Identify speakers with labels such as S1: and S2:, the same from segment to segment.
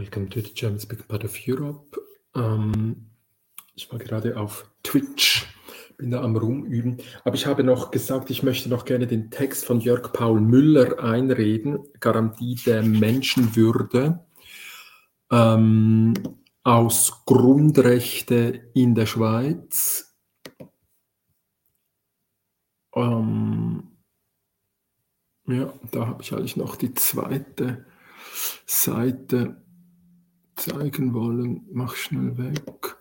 S1: Welcome to the German Speaking Part of Europe. Ähm, ich war gerade auf Twitch, bin da am Rumüben. Aber ich habe noch gesagt, ich möchte noch gerne den Text von Jörg Paul Müller einreden, Garantie der Menschenwürde ähm, aus Grundrechte in der Schweiz. Ähm, ja, da habe ich eigentlich noch die zweite Seite zeigen wollen. Mach schnell weg.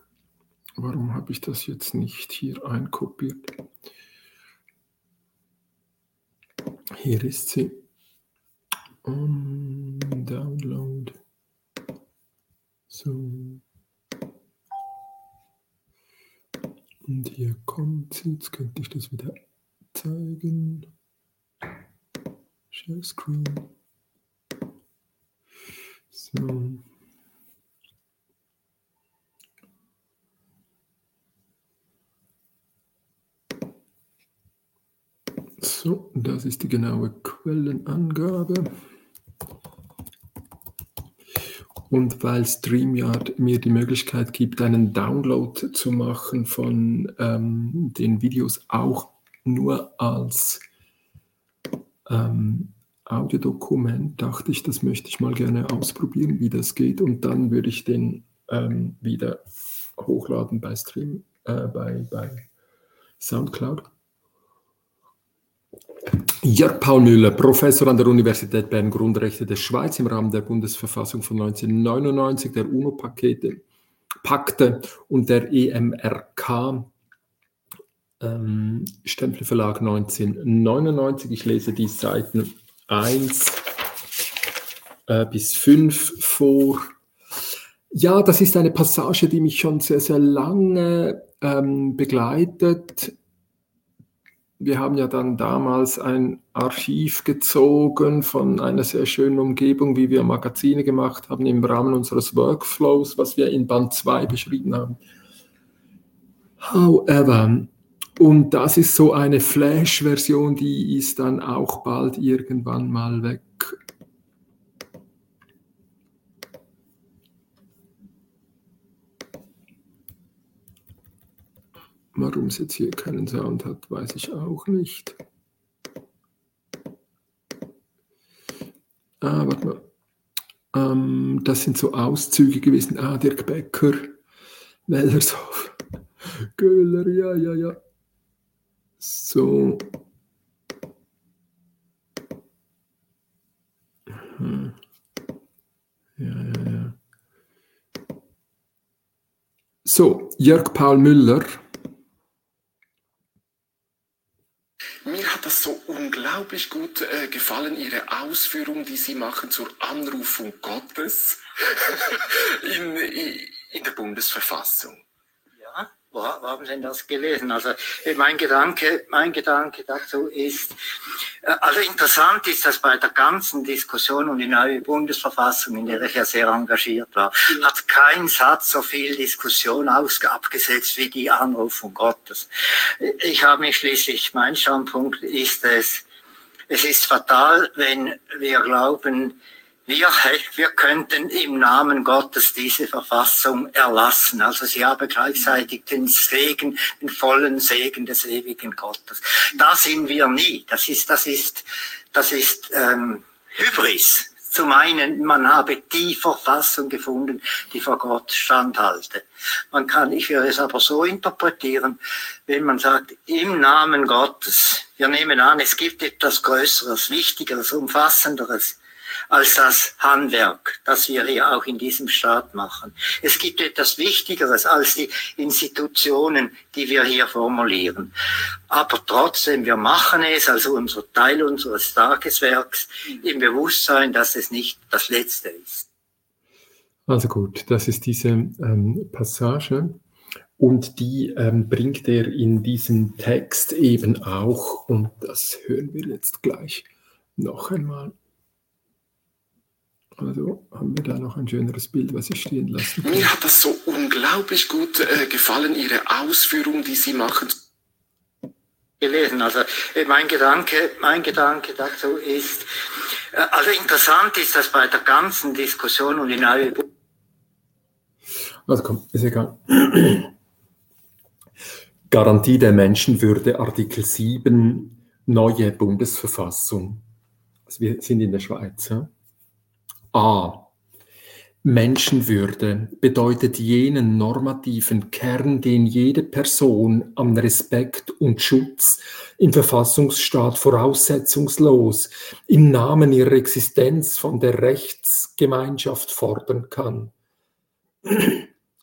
S1: Warum habe ich das jetzt nicht hier einkopiert? Hier ist sie. Um, download. So. Und hier kommt sie. Jetzt könnte ich das wieder zeigen. Share Screen. So. So, das ist die genaue Quellenangabe. Und weil StreamYard mir die Möglichkeit gibt, einen Download zu machen von ähm, den Videos auch nur als ähm, Audiodokument, dachte ich, das möchte ich mal gerne ausprobieren, wie das geht. Und dann würde ich den ähm, wieder hochladen bei Stream, äh, bei, bei Soundcloud. Jörg Paul Müller, Professor an der Universität Bern Grundrechte der Schweiz im Rahmen der Bundesverfassung von 1999, der UNO-Pakete, Pakte und der EMRK, ähm, Stempelverlag 1999. Ich lese die Seiten 1 äh, bis 5 vor. Ja, das ist eine Passage, die mich schon sehr, sehr lange ähm, begleitet wir haben ja dann damals ein Archiv gezogen von einer sehr schönen Umgebung, wie wir Magazine gemacht haben im Rahmen unseres Workflows, was wir in Band 2 beschrieben haben. However, und das ist so eine Flash-Version, die ist dann auch bald irgendwann mal weg. Warum es jetzt hier keinen Sound hat, weiß ich auch nicht. Ah, warte mal. Ähm, das sind so Auszüge gewesen. Ah, Dirk Becker, Wellershof, Köhler, ja, ja, ja. So. Hm. Ja, ja, ja. So, Jörg Paul Müller.
S2: Unglaublich gut äh, gefallen, Ihre Ausführungen, die Sie machen zur Anrufung Gottes in, in der Bundesverfassung.
S3: Wo, wo haben Sie denn das gelesen? Also äh, mein Gedanke, mein Gedanke dazu ist, äh, also interessant ist, dass bei der ganzen Diskussion um die neue Bundesverfassung, in der ich ja sehr engagiert war, hat kein Satz so viel Diskussion abgesetzt wie die Anrufung Gottes. Ich habe mich schließlich, mein Standpunkt ist es, es ist fatal, wenn wir glauben, wir, wir könnten im Namen Gottes diese Verfassung erlassen. Also sie haben gleichzeitig den Segen, den vollen Segen des ewigen Gottes. Da sind wir nie. Das ist, das ist, das ist ähm, Hybris zu meinen, man habe die Verfassung gefunden, die vor Gott standhalte. Man kann, ich würde es aber so interpretieren, wenn man sagt, im Namen Gottes, wir nehmen an, es gibt etwas Größeres, Wichtigeres, Umfassenderes, als das Handwerk, das wir hier auch in diesem Staat machen. Es gibt etwas Wichtigeres als die Institutionen, die wir hier formulieren. Aber trotzdem, wir machen es als unser Teil unseres Tageswerks im Bewusstsein, dass es nicht das Letzte ist.
S1: Also gut, das ist diese ähm, Passage. Und die ähm, bringt er in diesem Text eben auch, und das hören wir jetzt gleich noch einmal. Also haben wir da noch ein schöneres Bild, was ich stehen lassen
S2: kann. Mir hat das so unglaublich gut äh, gefallen, Ihre Ausführungen, die Sie machen.
S3: Gelesen. Also äh, mein Gedanke, mein Gedanke dazu ist, äh, Also interessant ist, dass bei der ganzen Diskussion um die neue
S1: also komm, ist egal. Garantie der Menschenwürde, Artikel 7, neue Bundesverfassung. Also wir sind in der Schweiz. Ja? A. Menschenwürde bedeutet jenen normativen Kern, den jede Person an Respekt und Schutz im Verfassungsstaat voraussetzungslos im Namen ihrer Existenz von der Rechtsgemeinschaft fordern kann.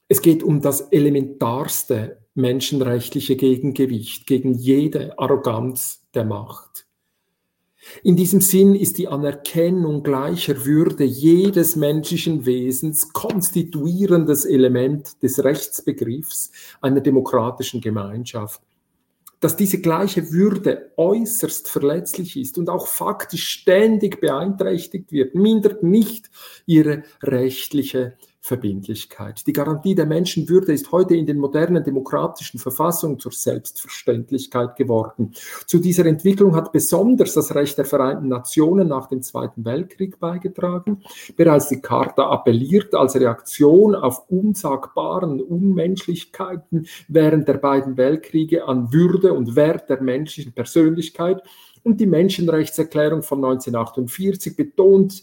S1: Es geht um das elementarste menschenrechtliche Gegengewicht gegen jede Arroganz der Macht. In diesem Sinn ist die Anerkennung gleicher Würde jedes menschlichen Wesens konstituierendes Element des Rechtsbegriffs einer demokratischen Gemeinschaft. Dass diese gleiche Würde äußerst verletzlich ist und auch faktisch ständig beeinträchtigt wird, mindert nicht ihre rechtliche Verbindlichkeit. Die Garantie der Menschenwürde ist heute in den modernen demokratischen Verfassungen zur Selbstverständlichkeit geworden. Zu dieser Entwicklung hat besonders das Recht der Vereinten Nationen nach dem Zweiten Weltkrieg beigetragen. Bereits die Charta appelliert als Reaktion auf unsagbaren Unmenschlichkeiten während der beiden Weltkriege an Würde und Wert der menschlichen Persönlichkeit und die Menschenrechtserklärung von 1948 betont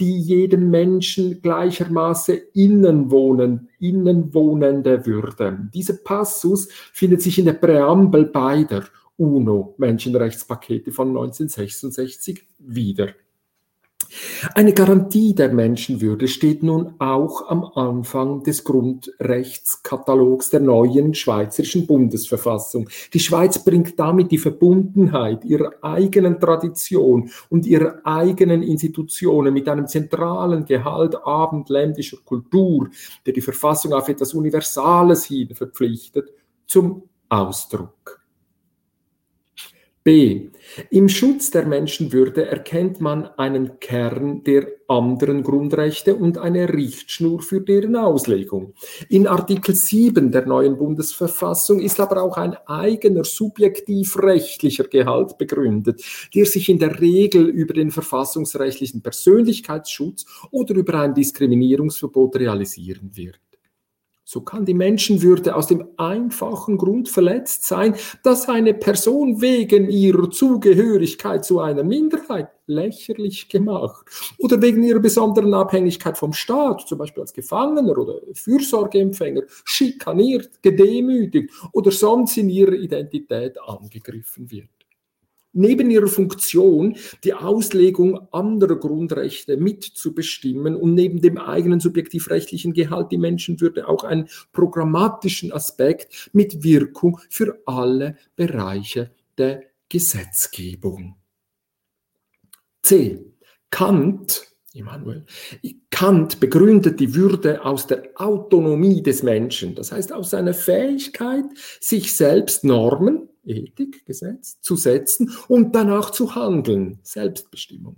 S1: die jedem Menschen gleichermaßen innenwohnen, innenwohnende Würde. Dieser Passus findet sich in der Präambel beider UNO-Menschenrechtspakete von 1966 wieder. Eine Garantie der Menschenwürde steht nun auch am Anfang des Grundrechtskatalogs der neuen Schweizerischen Bundesverfassung. Die Schweiz bringt damit die Verbundenheit ihrer eigenen Tradition und ihrer eigenen Institutionen mit einem zentralen Gehalt abendländischer Kultur, der die Verfassung auf etwas Universales hin verpflichtet, zum Ausdruck. B. Im Schutz der Menschenwürde erkennt man einen Kern der anderen Grundrechte und eine Richtschnur für deren Auslegung. In Artikel 7 der neuen Bundesverfassung ist aber auch ein eigener subjektiv-rechtlicher Gehalt begründet, der sich in der Regel über den verfassungsrechtlichen Persönlichkeitsschutz oder über ein Diskriminierungsverbot realisieren wird. So kann die Menschenwürde aus dem einfachen Grund verletzt sein, dass eine Person wegen ihrer Zugehörigkeit zu einer Minderheit lächerlich gemacht oder wegen ihrer besonderen Abhängigkeit vom Staat, zum Beispiel als Gefangener oder Fürsorgeempfänger, schikaniert, gedemütigt oder sonst in ihrer Identität angegriffen wird neben ihrer Funktion, die Auslegung anderer Grundrechte mitzubestimmen und neben dem eigenen subjektivrechtlichen Gehalt die Menschenwürde auch einen programmatischen Aspekt mit Wirkung für alle Bereiche der Gesetzgebung. C. Kant Immanuel. Kant begründet die Würde aus der Autonomie des Menschen, das heißt aus seiner Fähigkeit, sich selbst Normen, Ethik, Gesetz, zu setzen und danach zu handeln, Selbstbestimmung.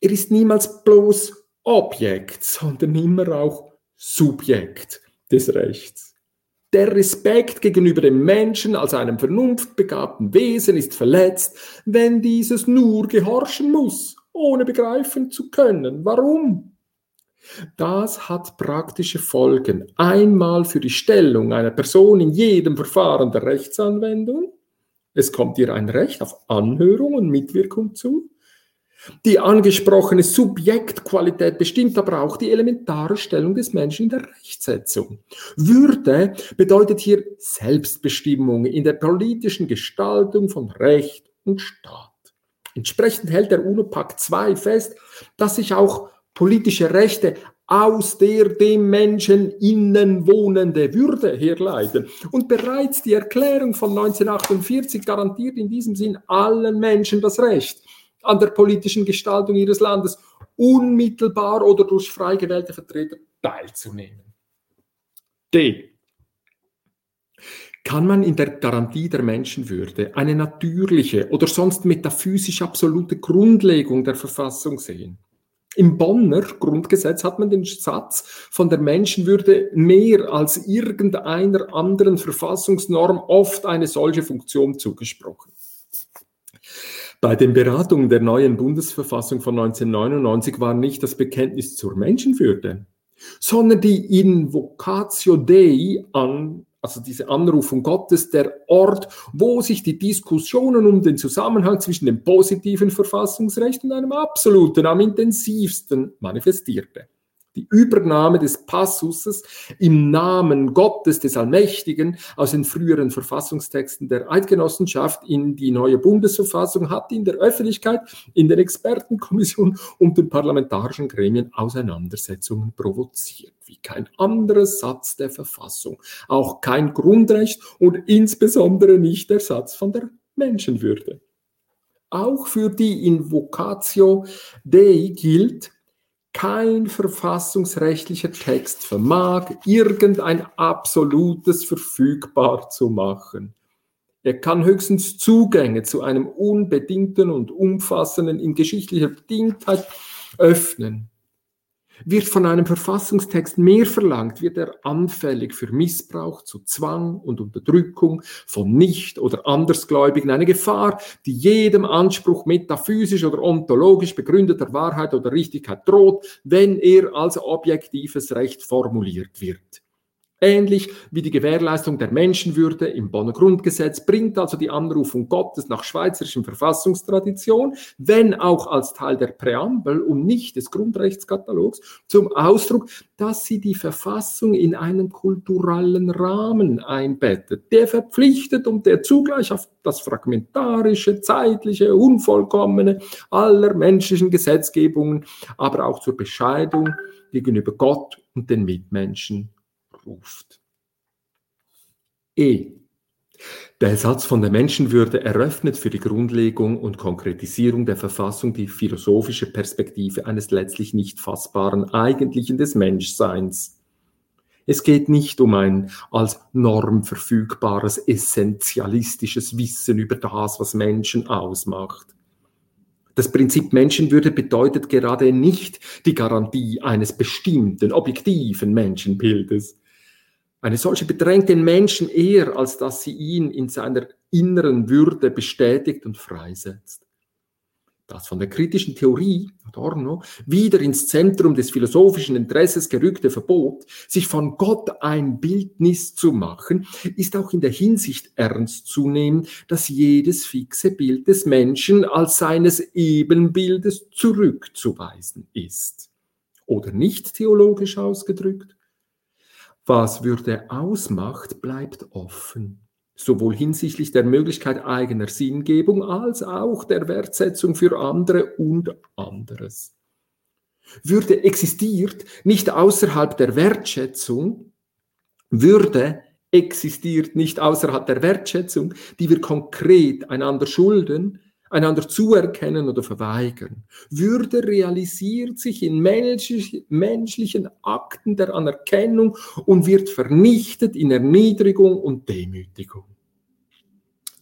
S1: Er ist niemals bloß Objekt, sondern immer auch Subjekt des Rechts. Der Respekt gegenüber dem Menschen als einem vernunftbegabten Wesen ist verletzt, wenn dieses nur gehorchen muss, ohne begreifen zu können. Warum? Das hat praktische Folgen. Einmal für die Stellung einer Person in jedem Verfahren der Rechtsanwendung. Es kommt ihr ein Recht auf Anhörung und Mitwirkung zu. Die angesprochene Subjektqualität bestimmt aber auch die elementare Stellung des Menschen in der Rechtsetzung. Würde bedeutet hier Selbstbestimmung in der politischen Gestaltung von Recht und Staat. Entsprechend hält der UNO-Pakt II fest, dass sich auch politische Rechte aus der dem Menschen innen wohnende Würde herleiten. Und bereits die Erklärung von 1948 garantiert in diesem Sinn allen Menschen das Recht an der politischen Gestaltung ihres Landes unmittelbar oder durch frei gewählte Vertreter teilzunehmen. D. Kann man in der Garantie der Menschenwürde eine natürliche oder sonst metaphysisch absolute Grundlegung der Verfassung sehen? Im Bonner Grundgesetz hat man den Satz von der Menschenwürde mehr als irgendeiner anderen Verfassungsnorm oft eine solche Funktion zugesprochen. Bei den Beratungen der neuen Bundesverfassung von 1999 war nicht das Bekenntnis zur Menschenwürde, sondern die Invocatio Dei an, also diese Anrufung Gottes, der Ort, wo sich die Diskussionen um den Zusammenhang zwischen dem positiven Verfassungsrecht und einem absoluten am intensivsten manifestierte die Übernahme des Passuses im Namen Gottes des Allmächtigen aus den früheren Verfassungstexten der Eidgenossenschaft in die neue Bundesverfassung hat in der Öffentlichkeit, in den Expertenkommissionen und den parlamentarischen Gremien Auseinandersetzungen provoziert, wie kein anderer Satz der Verfassung, auch kein Grundrecht und insbesondere nicht der Satz von der Menschenwürde. Auch für die Invocatio Dei gilt, kein verfassungsrechtlicher Text vermag irgendein absolutes verfügbar zu machen. Er kann höchstens Zugänge zu einem unbedingten und umfassenden in geschichtlicher Bedingtheit öffnen. Wird von einem Verfassungstext mehr verlangt, wird er anfällig für Missbrauch zu Zwang und Unterdrückung von Nicht- oder Andersgläubigen, eine Gefahr, die jedem Anspruch metaphysisch oder ontologisch begründeter Wahrheit oder Richtigkeit droht, wenn er als objektives Recht formuliert wird. Ähnlich wie die Gewährleistung der Menschenwürde im Bonner Grundgesetz bringt also die Anrufung Gottes nach schweizerischem Verfassungstradition, wenn auch als Teil der Präambel und nicht des Grundrechtskatalogs, zum Ausdruck, dass sie die Verfassung in einen kulturellen Rahmen einbettet, der verpflichtet und der zugleich auf das fragmentarische, zeitliche, unvollkommene aller menschlichen Gesetzgebungen, aber auch zur Bescheidung gegenüber Gott und den Mitmenschen ruft. E. Der Satz von der Menschenwürde eröffnet für die Grundlegung und Konkretisierung der Verfassung die philosophische Perspektive eines letztlich nicht fassbaren Eigentlichen des Menschseins. Es geht nicht um ein als Norm verfügbares essentialistisches Wissen über das, was Menschen ausmacht. Das Prinzip Menschenwürde bedeutet gerade nicht die Garantie eines bestimmten, objektiven Menschenbildes. Eine solche bedrängt den Menschen eher, als dass sie ihn in seiner inneren Würde bestätigt und freisetzt. Das von der kritischen Theorie, Adorno, wieder ins Zentrum des philosophischen Interesses gerückte Verbot, sich von Gott ein Bildnis zu machen, ist auch in der Hinsicht ernst zu nehmen, dass jedes fixe Bild des Menschen als seines Ebenbildes zurückzuweisen ist. Oder nicht theologisch ausgedrückt, was Würde ausmacht, bleibt offen, sowohl hinsichtlich der Möglichkeit eigener Sinngebung als auch der Wertsetzung für andere und anderes. Würde existiert nicht außerhalb der Wertschätzung, Würde existiert nicht außerhalb der Wertschätzung, die wir konkret einander schulden, einander zuerkennen oder verweigern. Würde realisiert sich in menschlichen Akten der Anerkennung und wird vernichtet in Erniedrigung und Demütigung.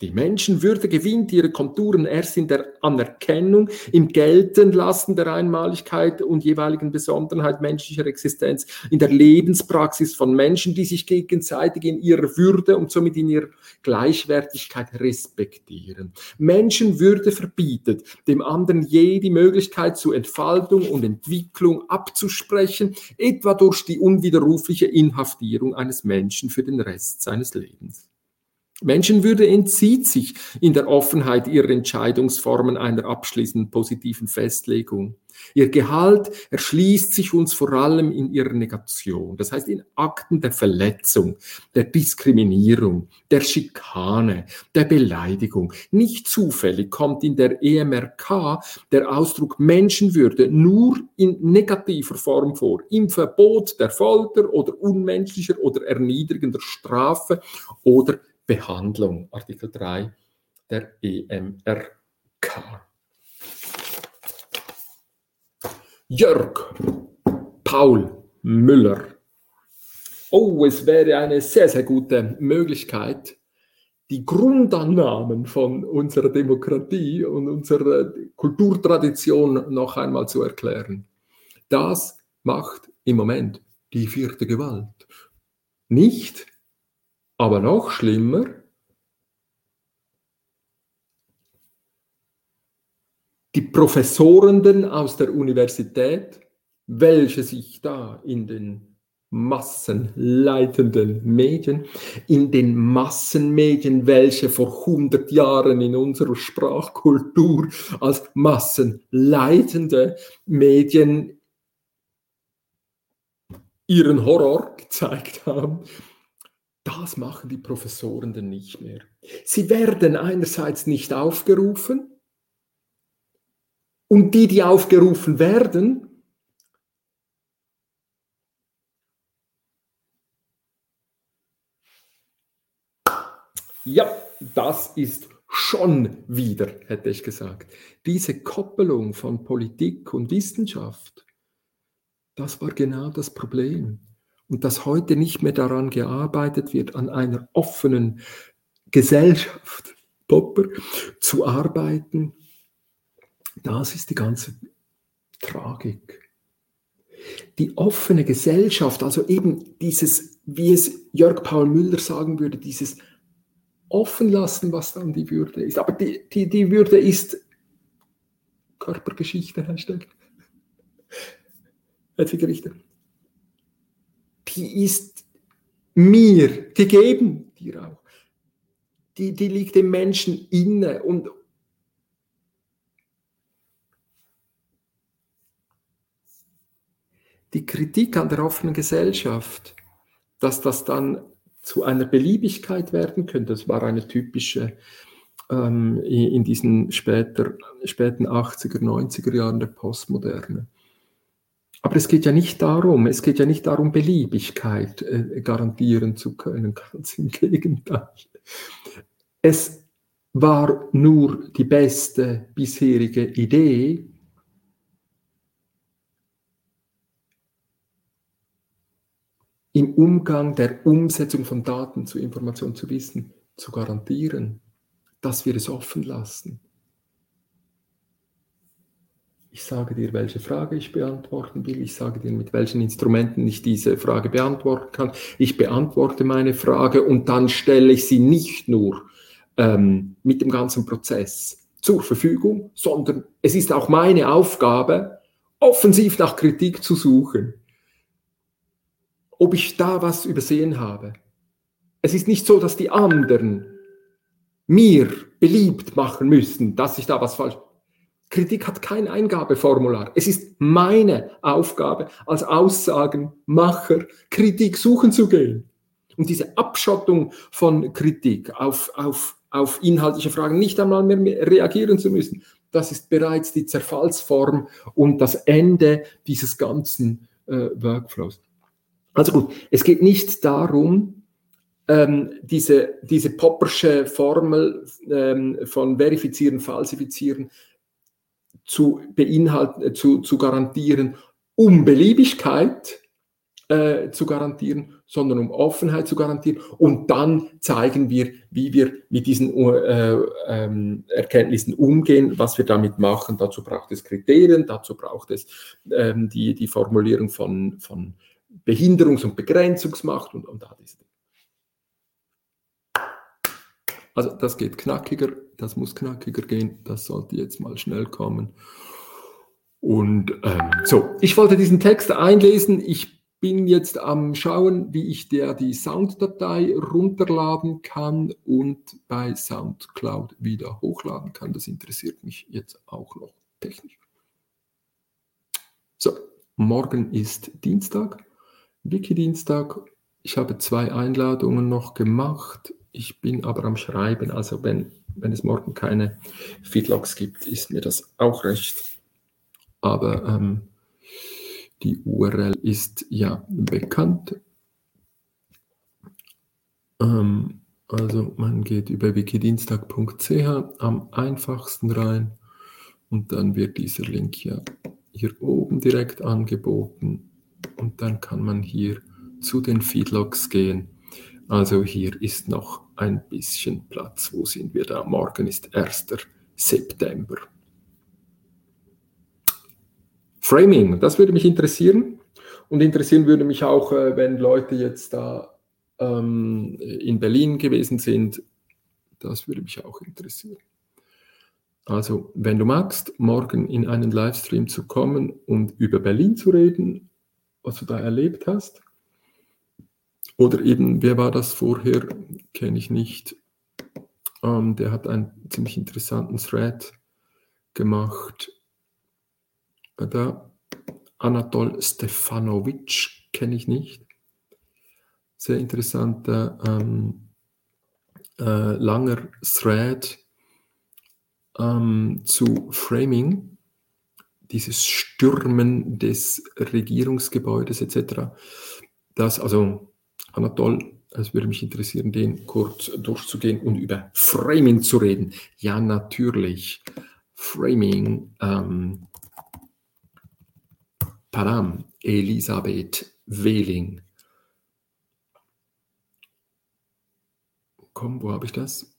S1: Die Menschenwürde gewinnt ihre Konturen erst in der Anerkennung, im Geltenlassen der Einmaligkeit und jeweiligen Besonderheit menschlicher Existenz, in der Lebenspraxis von Menschen, die sich gegenseitig in ihrer Würde und somit in ihrer Gleichwertigkeit respektieren. Menschenwürde verbietet, dem anderen je die Möglichkeit zur Entfaltung und Entwicklung abzusprechen, etwa durch die unwiderrufliche Inhaftierung eines Menschen für den Rest seines Lebens. Menschenwürde entzieht sich in der Offenheit ihrer Entscheidungsformen einer abschließenden positiven Festlegung. Ihr Gehalt erschließt sich uns vor allem in ihrer Negation, das heißt in Akten der Verletzung, der Diskriminierung, der Schikane, der Beleidigung. Nicht zufällig kommt in der EMRK der Ausdruck Menschenwürde nur in negativer Form vor, im Verbot der Folter oder unmenschlicher oder erniedrigender Strafe oder Behandlung, Artikel 3 der EMRK. Jörg Paul Müller. Oh, es wäre eine sehr, sehr gute Möglichkeit, die Grundannahmen von unserer Demokratie und unserer Kulturtradition noch einmal zu erklären. Das macht im Moment die vierte Gewalt. Nicht aber noch schlimmer, die Professorenden aus der Universität, welche sich da in den massenleitenden Medien, in den Massenmedien, welche vor 100 Jahren in unserer Sprachkultur als massenleitende Medien ihren Horror gezeigt haben, das machen die Professoren denn nicht mehr. Sie werden einerseits nicht aufgerufen und die, die aufgerufen werden, Ja, das ist schon wieder, hätte ich gesagt. Diese Koppelung von Politik und Wissenschaft, das war genau das Problem. Und dass heute nicht mehr daran gearbeitet wird, an einer offenen Gesellschaft, Popper, zu arbeiten, das ist die ganze Tragik. Die offene Gesellschaft, also eben dieses, wie es Jörg Paul Müller sagen würde, dieses offen lassen, was dann die Würde ist. Aber die, die, die Würde ist Körpergeschichte, Hashtag. Hedwig Richter. Die ist mir gegeben, dir auch. Die, die liegt dem Menschen inne und die Kritik an der offenen Gesellschaft, dass das dann zu einer Beliebigkeit werden könnte. Das war eine typische ähm, in diesen später, späten 80er, 90er Jahren der Postmoderne. Aber es geht ja nicht darum, es geht ja nicht darum, Beliebigkeit äh, garantieren zu können, ganz im Gegenteil. Es war nur die beste bisherige Idee, im Umgang der Umsetzung von Daten zu Information zu Wissen zu garantieren, dass wir es offen lassen. Ich sage dir, welche Frage ich beantworten will. Ich sage dir, mit welchen Instrumenten ich diese Frage beantworten kann. Ich beantworte meine Frage und dann stelle ich sie nicht nur ähm, mit dem ganzen Prozess zur Verfügung, sondern es ist auch meine Aufgabe, offensiv nach Kritik zu suchen ob ich da was übersehen habe. Es ist nicht so, dass die anderen mir beliebt machen müssen, dass ich da was falsch. Kritik hat kein Eingabeformular. Es ist meine Aufgabe als Aussagenmacher, Kritik suchen zu gehen. Und diese Abschottung von Kritik auf, auf, auf inhaltliche Fragen nicht einmal mehr reagieren zu müssen, das ist bereits die Zerfallsform und das Ende dieses ganzen äh, Workflows. Also gut, es geht nicht darum, ähm, diese, diese Poppersche Formel ähm, von verifizieren, falsifizieren zu beinhalten, äh, zu, zu garantieren, um Beliebigkeit äh, zu garantieren, sondern um Offenheit zu garantieren. Und dann zeigen wir, wie wir mit diesen äh, ähm, Erkenntnissen umgehen, was wir damit machen. Dazu braucht es Kriterien, dazu braucht es ähm, die, die Formulierung von, von Behinderungs- und Begrenzungsmacht und, und all diese Dinge. Also das geht knackiger, das muss knackiger gehen, das sollte jetzt mal schnell kommen. Und ähm, so, ich wollte diesen Text einlesen. Ich bin jetzt am Schauen, wie ich der die Sounddatei runterladen kann und bei SoundCloud wieder hochladen kann. Das interessiert mich jetzt auch noch technisch. So, morgen ist Dienstag. Wiki-Dienstag. Ich habe zwei Einladungen noch gemacht. Ich bin aber am Schreiben. Also wenn, wenn es morgen keine Feedlogs gibt, ist mir das auch recht. Aber ähm, die URL ist ja bekannt. Ähm, also man geht über wikidienstag.ch am einfachsten rein und dann wird dieser Link ja hier oben direkt angeboten und dann kann man hier zu den Feedlogs gehen. Also hier ist noch ein bisschen Platz. Wo sind wir da? Morgen ist 1. September. Framing, das würde mich interessieren. Und interessieren würde mich auch, äh, wenn Leute jetzt da ähm, in Berlin gewesen sind. Das würde mich auch interessieren. Also, wenn du magst, morgen in einen Livestream zu kommen und über Berlin zu reden, was du da erlebt hast. Oder eben, wer war das vorher? Kenne ich nicht. Ähm, der hat einen ziemlich interessanten Thread gemacht. Da, Anatol Stefanovic kenne ich nicht. Sehr interessanter, ähm, äh, langer Thread ähm, zu Framing, dieses Stürmen des Regierungsgebäudes etc. Das, also Anatol, es würde mich interessieren, den kurz durchzugehen und über Framing zu reden. Ja, natürlich. Framing, ähm, Padam, Elisabeth Wehling. Komm, wo habe ich das?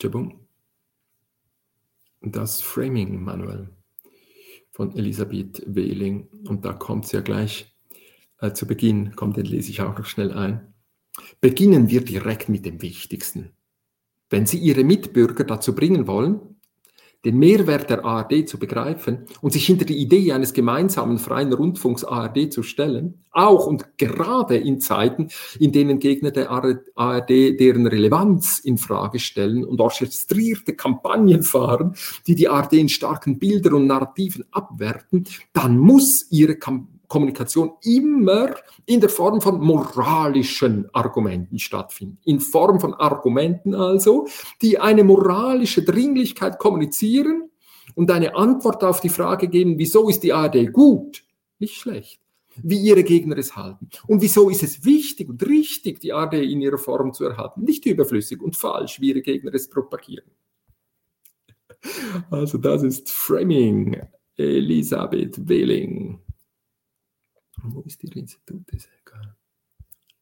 S1: Jabum das Framing Manual von Elisabeth Wehling. Und da kommt es ja gleich äh, zu Beginn, kommt, den lese ich auch noch schnell ein. Beginnen wir direkt mit dem Wichtigsten. Wenn Sie Ihre Mitbürger dazu bringen wollen, den Mehrwert der ARD zu begreifen und sich hinter die Idee eines gemeinsamen freien Rundfunks ARD zu stellen, auch und gerade in Zeiten, in denen Gegner der ARD deren Relevanz in Frage stellen und orchestrierte Kampagnen fahren, die die ARD in starken Bildern und Narrativen abwerten, dann muss ihre Kampagne Kommunikation immer in der Form von moralischen Argumenten stattfinden. In Form von Argumenten also, die eine moralische Dringlichkeit kommunizieren und eine Antwort auf die Frage geben, wieso ist die ARD gut, nicht schlecht, wie ihre Gegner es halten. Und wieso ist es wichtig und richtig, die ARD in ihrer Form zu erhalten, nicht überflüssig und falsch, wie ihre Gegner es propagieren. Also das ist Framing. Elisabeth Wehling. Wo ist Ihr Institut?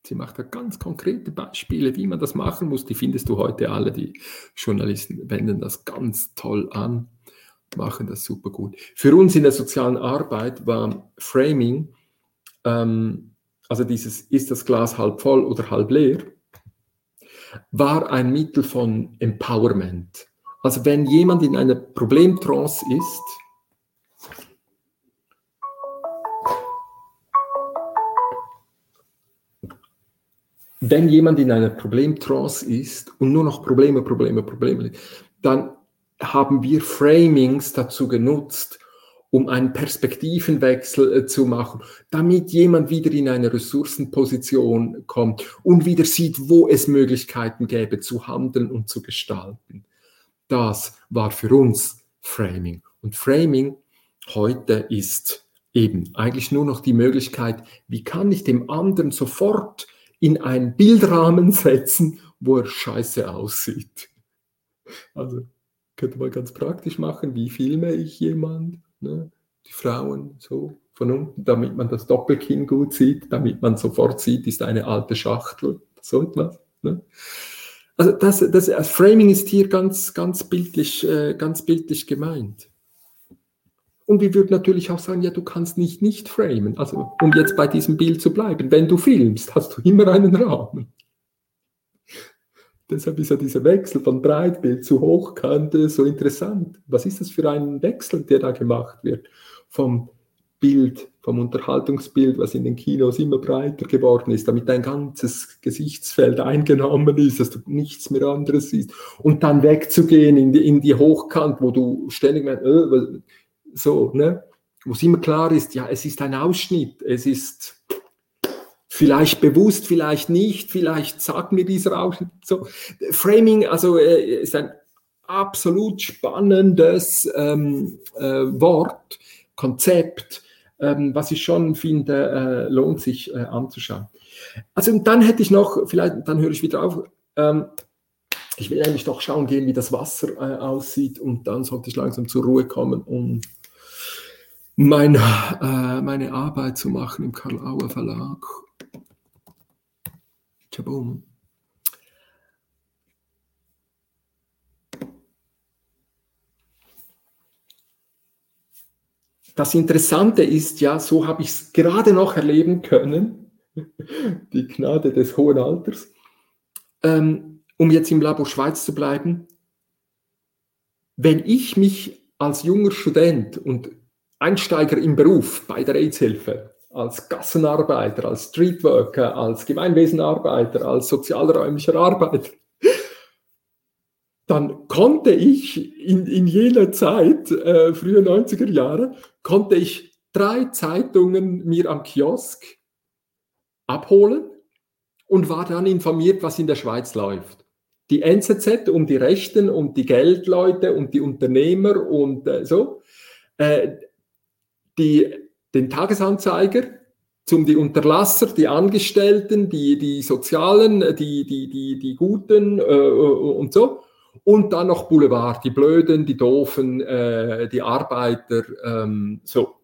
S1: Sie macht da ganz konkrete Beispiele, wie man das machen muss. Die findest du heute alle. Die Journalisten wenden das ganz toll an, machen das super gut. Für uns in der sozialen Arbeit war Framing, ähm, also dieses ist das Glas halb voll oder halb leer, war ein Mittel von Empowerment. Also wenn jemand in einer Problemtrance ist, wenn jemand in einer Problemtrance ist und nur noch Probleme, Probleme, Probleme, dann haben wir Framings dazu genutzt, um einen Perspektivenwechsel äh, zu machen, damit jemand wieder in eine Ressourcenposition kommt und wieder sieht, wo es Möglichkeiten gäbe zu handeln und zu gestalten. Das war für uns Framing. Und Framing heute ist eben eigentlich nur noch die Möglichkeit, wie kann ich dem anderen sofort in einen Bildrahmen setzen, wo er scheiße aussieht. Also könnte man ganz praktisch machen, wie filme ich jemand, ne? die Frauen so von unten, damit man das Doppelkinn gut sieht, damit man sofort sieht, ist eine alte Schachtel, so etwas. Ne? Also das, das, Framing ist hier ganz, ganz bildlich, äh, ganz bildlich gemeint. Und wir würden natürlich auch sagen, ja, du kannst nicht nicht framen. Also, um jetzt bei diesem Bild zu bleiben, wenn du filmst, hast du immer einen Rahmen. Deshalb ist ja dieser Wechsel von Breitbild zu Hochkante so interessant. Was ist das für ein Wechsel, der da gemacht wird? Vom Bild, vom Unterhaltungsbild, was in den Kinos immer breiter geworden ist, damit dein ganzes Gesichtsfeld eingenommen ist, dass du nichts mehr anderes siehst. Und dann wegzugehen in die, in die Hochkant, wo du ständig meinst, äh, so, ne? Wo es immer klar ist, ja, es ist ein Ausschnitt, es ist vielleicht bewusst, vielleicht nicht, vielleicht sagt mir dieser Ausschnitt so. Framing, also äh, ist ein absolut spannendes ähm, äh, Wort, Konzept, ähm, was ich schon finde, äh, lohnt sich äh, anzuschauen. Also und dann hätte ich noch, vielleicht, dann höre ich wieder auf, ähm, ich will eigentlich doch schauen gehen, wie das Wasser äh, aussieht und dann sollte ich langsam zur Ruhe kommen und mein, äh, meine Arbeit zu machen im Karl-Auer Verlag. Tschabum. Das Interessante ist ja, so habe ich es gerade noch erleben können, die Gnade des hohen Alters, ähm, um jetzt im Labor Schweiz zu bleiben. wenn ich mich als junger Student und Einsteiger im Beruf bei der AIDS-Hilfe, als Gassenarbeiter, als Streetworker, als Gemeinwesenarbeiter, als sozialräumlicher Arbeiter, dann konnte ich in, in jener Zeit, äh, frühe 90er Jahre, konnte ich drei Zeitungen mir am Kiosk abholen und war dann informiert, was in der Schweiz läuft. Die NZZ um die Rechten und die Geldleute und die Unternehmer und äh, so. Äh, die, den Tagesanzeiger zum die Unterlasser, die Angestellten, die, die Sozialen, die, die, die, die Guten äh, und so. Und dann noch Boulevard, die Blöden, die Doofen, äh, die Arbeiter, ähm, so.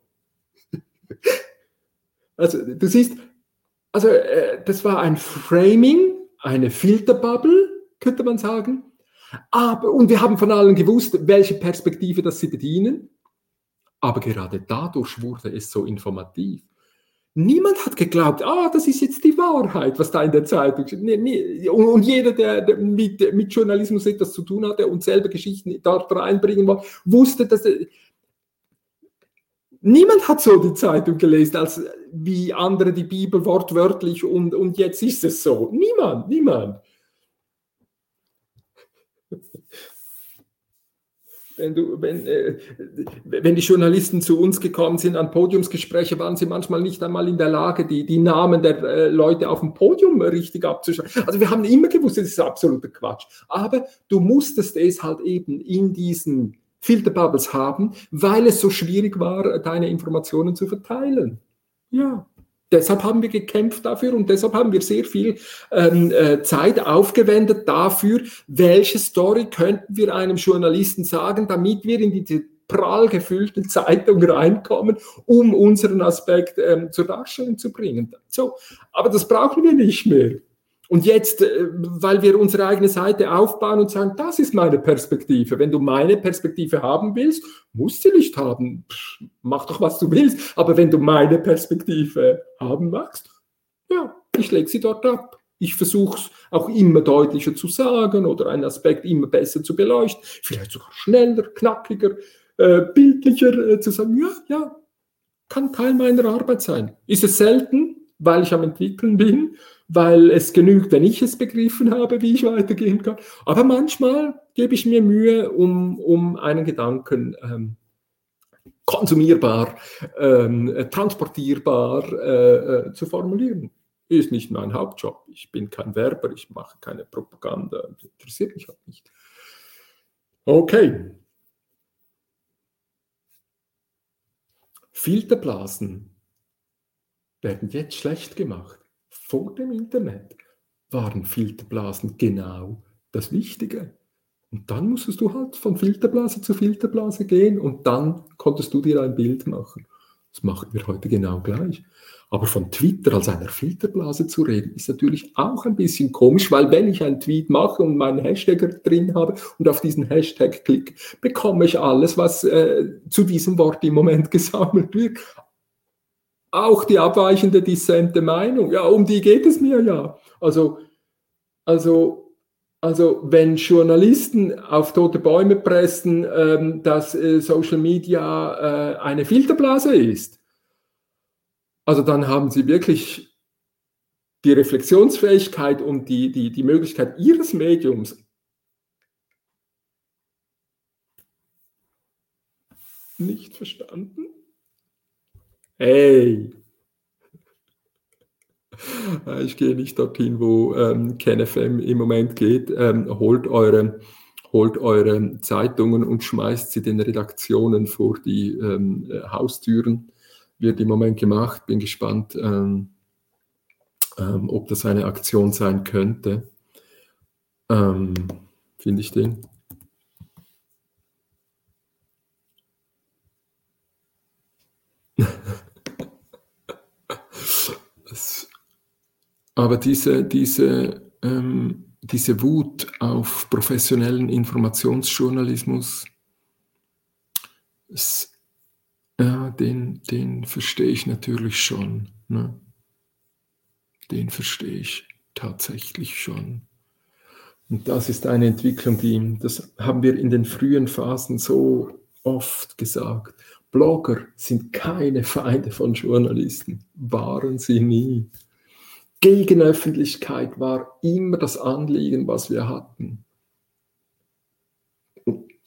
S1: also du siehst, also äh, das war ein Framing, eine Filterbubble, könnte man sagen. Aber, und wir haben von allen gewusst, welche Perspektive das sie bedienen. Aber gerade dadurch wurde es so informativ. Niemand hat geglaubt, ah, das ist jetzt die Wahrheit, was da in der Zeitung steht. Nee, nee. Und, jeder, der mit, mit Journalismus etwas zu tun hatte und selber Geschichten dort reinbringen wollte, wusste, dass. Niemand hat so die Zeitung gelesen, als wie andere die Bibel wortwörtlich und, und jetzt ist es so. Niemand, niemand. Wenn, du, wenn, äh, wenn die Journalisten zu uns gekommen sind an Podiumsgespräche, waren sie manchmal nicht einmal in der Lage, die, die Namen der äh, Leute auf dem Podium richtig abzuschreiben. Also wir haben immer gewusst, das ist absoluter Quatsch. Aber du musstest es halt eben in diesen Filterbubbles haben, weil es so schwierig war, deine Informationen zu verteilen. Ja. Deshalb haben wir gekämpft dafür und deshalb haben wir sehr viel ähm, äh, Zeit aufgewendet dafür, welche Story könnten wir einem Journalisten sagen, damit wir in diese prall gefüllte Zeitung reinkommen, um unseren Aspekt ähm, zur Darstellung zu bringen. So, aber das brauchen wir nicht mehr. Und jetzt, äh, weil wir unsere eigene Seite aufbauen und sagen, das ist meine Perspektive. Wenn du meine Perspektive haben willst, musst du nicht haben. Pff, mach doch, was du willst. Aber wenn du meine Perspektive haben magst, ja, ich lege sie dort ab. Ich versuche es auch immer deutlicher zu sagen oder einen Aspekt immer besser zu beleuchten, vielleicht sogar schneller, knackiger, äh, bildlicher äh, zu sagen, ja, ja, kann Teil meiner Arbeit sein. Ist es selten, weil ich am Entwickeln bin, weil es genügt, wenn ich es begriffen habe, wie ich weitergehen kann. Aber manchmal gebe ich mir Mühe, um, um einen Gedanken ähm, konsumierbar, ähm, transportierbar äh, äh, zu formulieren. Ist nicht mein Hauptjob. Ich bin kein Werber, ich mache keine Propaganda, das interessiert mich auch nicht. Okay. Filterblasen werden jetzt schlecht gemacht vor dem Internet waren Filterblasen genau das Wichtige. Und dann musstest du halt von Filterblase zu Filterblase gehen und dann konntest du dir ein Bild machen. Das machen wir heute genau gleich. Aber von Twitter als einer Filterblase zu reden, ist natürlich auch ein bisschen komisch, weil wenn ich einen Tweet mache und meinen Hashtag drin habe und auf diesen Hashtag klicke, bekomme ich alles, was äh, zu diesem Wort im Moment gesammelt wird auch die abweichende dissente Meinung. Ja, um die geht es mir ja. Also, also, also wenn Journalisten auf tote Bäume pressen, ähm, dass äh, Social Media äh, eine Filterblase ist, also dann haben sie wirklich die Reflexionsfähigkeit und die, die, die Möglichkeit ihres Mediums nicht verstanden. Hey! Ich gehe nicht dorthin, wo ähm, KenFM im Moment geht. Ähm, holt, eure, holt eure Zeitungen und schmeißt sie den Redaktionen vor die ähm, Haustüren. Wird im Moment gemacht. Bin gespannt, ähm, ähm, ob das eine Aktion sein könnte. Ähm, finde ich den. Aber diese, diese, ähm, diese Wut auf professionellen Informationsjournalismus, es, ja, den, den verstehe ich natürlich schon. Ne? Den verstehe ich tatsächlich schon. Und das ist eine Entwicklung, die, das haben wir in den frühen Phasen so oft gesagt. Blogger sind keine Feinde von Journalisten, waren sie nie. Gegenöffentlichkeit war immer das Anliegen, was wir hatten.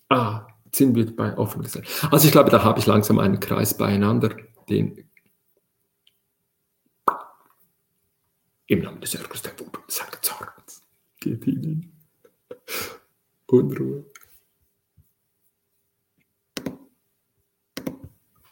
S1: Ah, sind wir bei offen gesagt. Also ich glaube, da habe ich langsam einen Kreis beieinander, den im Namen des Ärgers der Wut seines Zorns geht ihnen Unruhe.